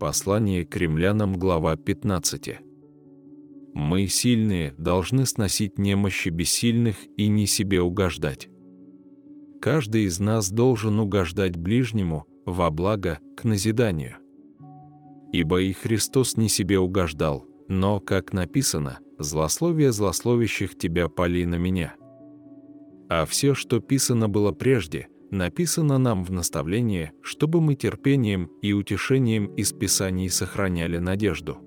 Послание к римлянам, глава 15. Мы, сильные, должны сносить немощи бессильных и не себе угождать. Каждый из нас должен угождать ближнему во благо к назиданию. Ибо и Христос не себе угождал, но, как написано, «Злословие злословящих тебя пали на меня». А все, что писано было прежде – написано нам в наставлении, чтобы мы терпением и утешением из Писаний сохраняли надежду.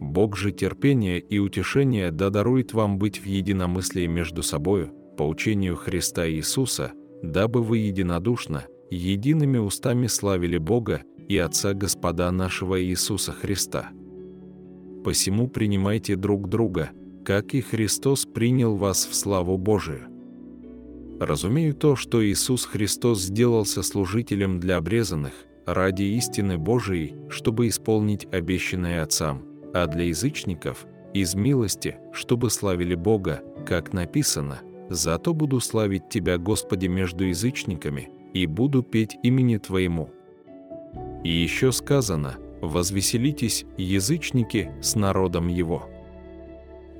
Бог же терпения и утешения да дарует вам быть в единомыслии между собою, по учению Христа Иисуса, дабы вы единодушно, едиными устами славили Бога и Отца Господа нашего Иисуса Христа. Посему принимайте друг друга, как и Христос принял вас в славу Божию. Разумею то, что Иисус Христос сделался служителем для обрезанных ради истины Божией, чтобы исполнить обещанное Отцам, а для язычников – из милости, чтобы славили Бога, как написано, «Зато буду славить Тебя, Господи, между язычниками, и буду петь имени Твоему». И еще сказано «Возвеселитесь, язычники, с народом Его».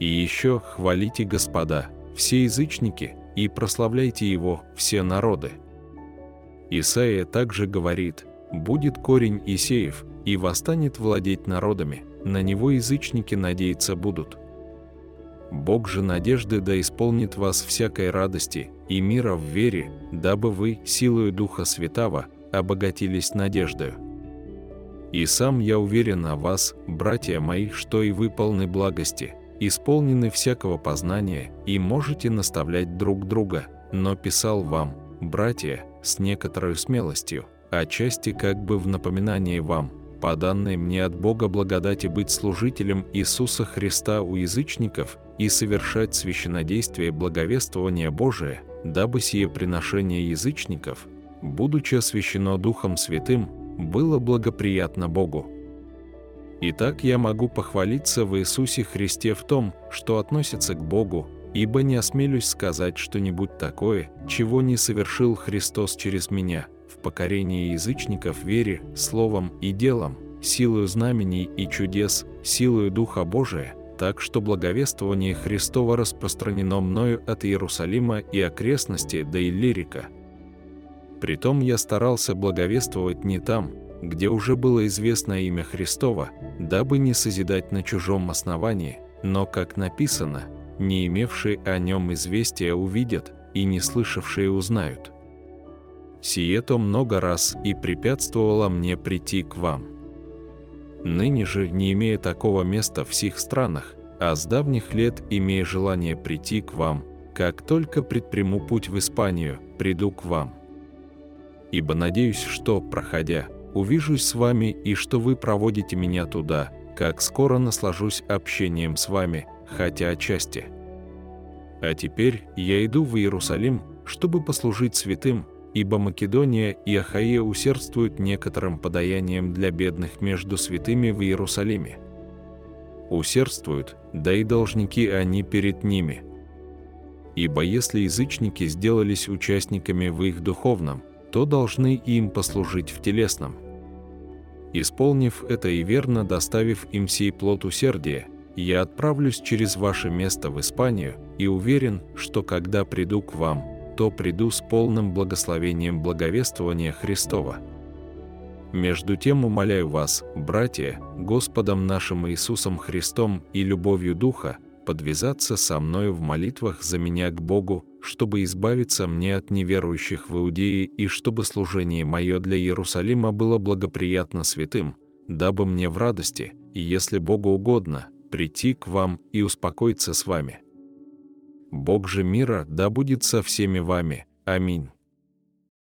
И еще хвалите Господа, все язычники, и прославляйте его все народы. Исаия также говорит, «Будет корень Исеев, и восстанет владеть народами, на него язычники надеяться будут». Бог же надежды да исполнит вас всякой радости и мира в вере, дабы вы, силою Духа Святаго, обогатились надеждою. И сам я уверен о вас, братья мои, что и вы полны благости, исполнены всякого познания и можете наставлять друг друга, но писал вам, братья, с некоторой смелостью, отчасти как бы в напоминание вам, по данной мне от Бога благодати быть служителем Иисуса Христа у язычников и совершать священнодействие благовествования Божия, дабы сие приношение язычников, будучи освящено Духом Святым, было благоприятно Богу. Итак, я могу похвалиться в Иисусе Христе в том, что относится к Богу, ибо не осмелюсь сказать что-нибудь такое, чего не совершил Христос через меня, в покорении язычников вере, словом и делом, силою знамений и чудес, силою Духа Божия, так что благовествование Христова распространено мною от Иерусалима и окрестности до Иллирика. Притом я старался благовествовать не там, где уже было известно имя Христова, дабы не созидать на чужом основании, но, как написано, не имевшие о нем известия увидят, и не слышавшие узнают. Сие то много раз и препятствовало мне прийти к вам. Ныне же, не имея такого места в сих странах, а с давних лет имея желание прийти к вам, как только предприму путь в Испанию, приду к вам. Ибо надеюсь, что, проходя, увижусь с вами и что вы проводите меня туда, как скоро наслажусь общением с вами, хотя отчасти. А теперь я иду в Иерусалим, чтобы послужить святым, ибо Македония и Ахаия усердствуют некоторым подаянием для бедных между святыми в Иерусалиме. Усердствуют, да и должники они перед ними. Ибо если язычники сделались участниками в их духовном, то должны им послужить в телесном. Исполнив это и верно доставив им сей плод усердия, я отправлюсь через ваше место в Испанию и уверен, что когда приду к вам, то приду с полным благословением благовествования Христова. Между тем умоляю вас, братья, Господом нашим Иисусом Христом и любовью Духа, подвязаться со мною в молитвах за меня к Богу, чтобы избавиться мне от неверующих в Иудее и чтобы служение мое для Иерусалима было благоприятно святым, дабы мне в радости, и если Богу угодно, прийти к вам и успокоиться с вами. Бог же мира да будет со всеми вами. Аминь.